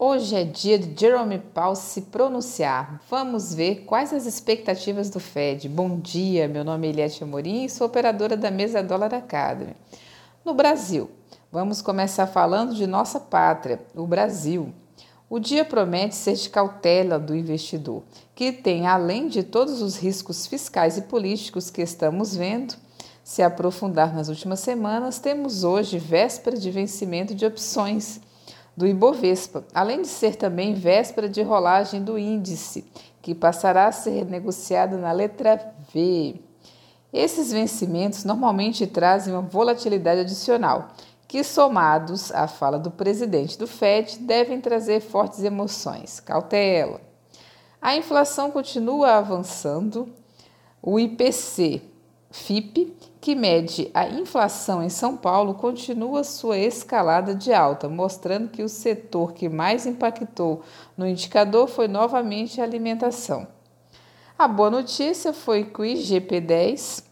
Hoje é dia de Jerome Powell se pronunciar. Vamos ver quais as expectativas do Fed. Bom dia, meu nome é Eliette Amorim e sou operadora da Mesa Dólar Academy. No Brasil, vamos começar falando de nossa pátria, o Brasil. O dia promete ser de cautela do investidor, que tem, além de todos os riscos fiscais e políticos que estamos vendo, se aprofundar nas últimas semanas, temos hoje véspera de vencimento de opções do Ibovespa, além de ser também véspera de rolagem do índice, que passará a ser negociado na letra V. Esses vencimentos normalmente trazem uma volatilidade adicional, que somados à fala do presidente do Fed devem trazer fortes emoções. Cautela. A inflação continua avançando. O IPC FIP que mede a inflação em São Paulo, continua sua escalada de alta, mostrando que o setor que mais impactou no indicador foi novamente a alimentação. A boa notícia foi que o IGP-10,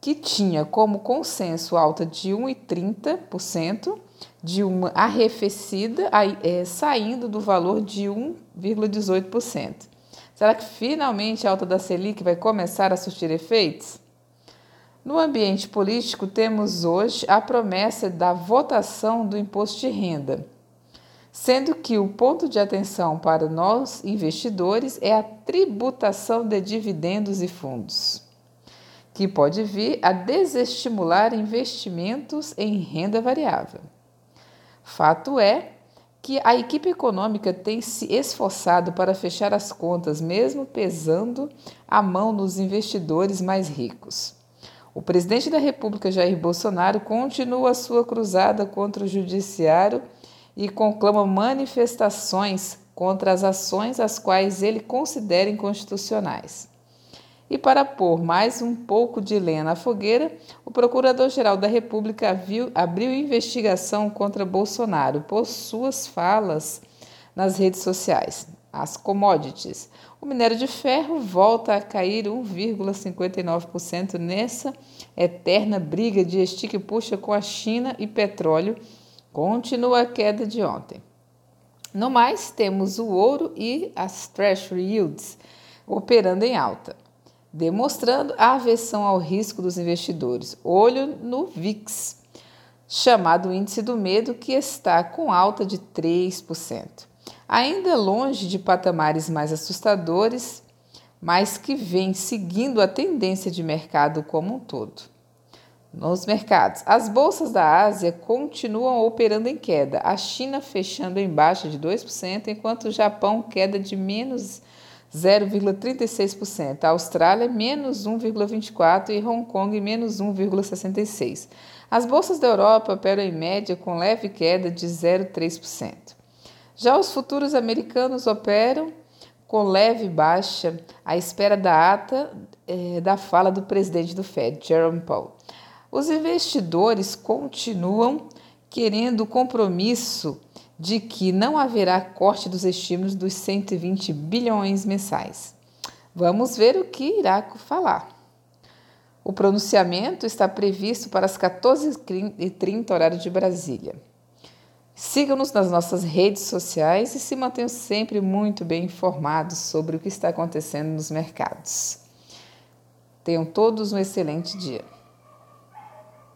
que tinha como consenso alta de 1,30%, de uma arrefecida, é, saindo do valor de 1,18%. Será que finalmente a alta da Selic vai começar a surtir efeitos? No ambiente político, temos hoje a promessa da votação do imposto de renda, sendo que o ponto de atenção para nós investidores é a tributação de dividendos e fundos, que pode vir a desestimular investimentos em renda variável. Fato é que a equipe econômica tem se esforçado para fechar as contas, mesmo pesando a mão nos investidores mais ricos. O presidente da República, Jair Bolsonaro, continua sua cruzada contra o judiciário e conclama manifestações contra as ações as quais ele considera inconstitucionais. E para pôr mais um pouco de lenha na fogueira, o Procurador-Geral da República viu, abriu investigação contra Bolsonaro por suas falas nas redes sociais. As commodities. O minério de ferro volta a cair 1,59% nessa eterna briga de estique puxa com a China e petróleo. Continua a queda de ontem. No mais, temos o ouro e as Treasury Yields operando em alta, demonstrando a aversão ao risco dos investidores. Olho no VIX, chamado Índice do Medo, que está com alta de 3% ainda longe de patamares mais assustadores, mas que vem seguindo a tendência de mercado como um todo. Nos mercados, as bolsas da Ásia continuam operando em queda, a China fechando em baixa de 2%, enquanto o Japão queda de menos 0,36%, a Austrália menos 1,24% e Hong Kong menos 1,66%. As bolsas da Europa operam em média com leve queda de 0,3%. Já os futuros americanos operam com leve baixa à espera da ata é, da fala do presidente do Fed, Jerome Powell. Os investidores continuam querendo o compromisso de que não haverá corte dos estímulos dos 120 bilhões mensais. Vamos ver o que irá falar. O pronunciamento está previsto para as 14h30 horário de Brasília. Siga-nos nas nossas redes sociais e se mantenham sempre muito bem informados sobre o que está acontecendo nos mercados. Tenham todos um excelente dia.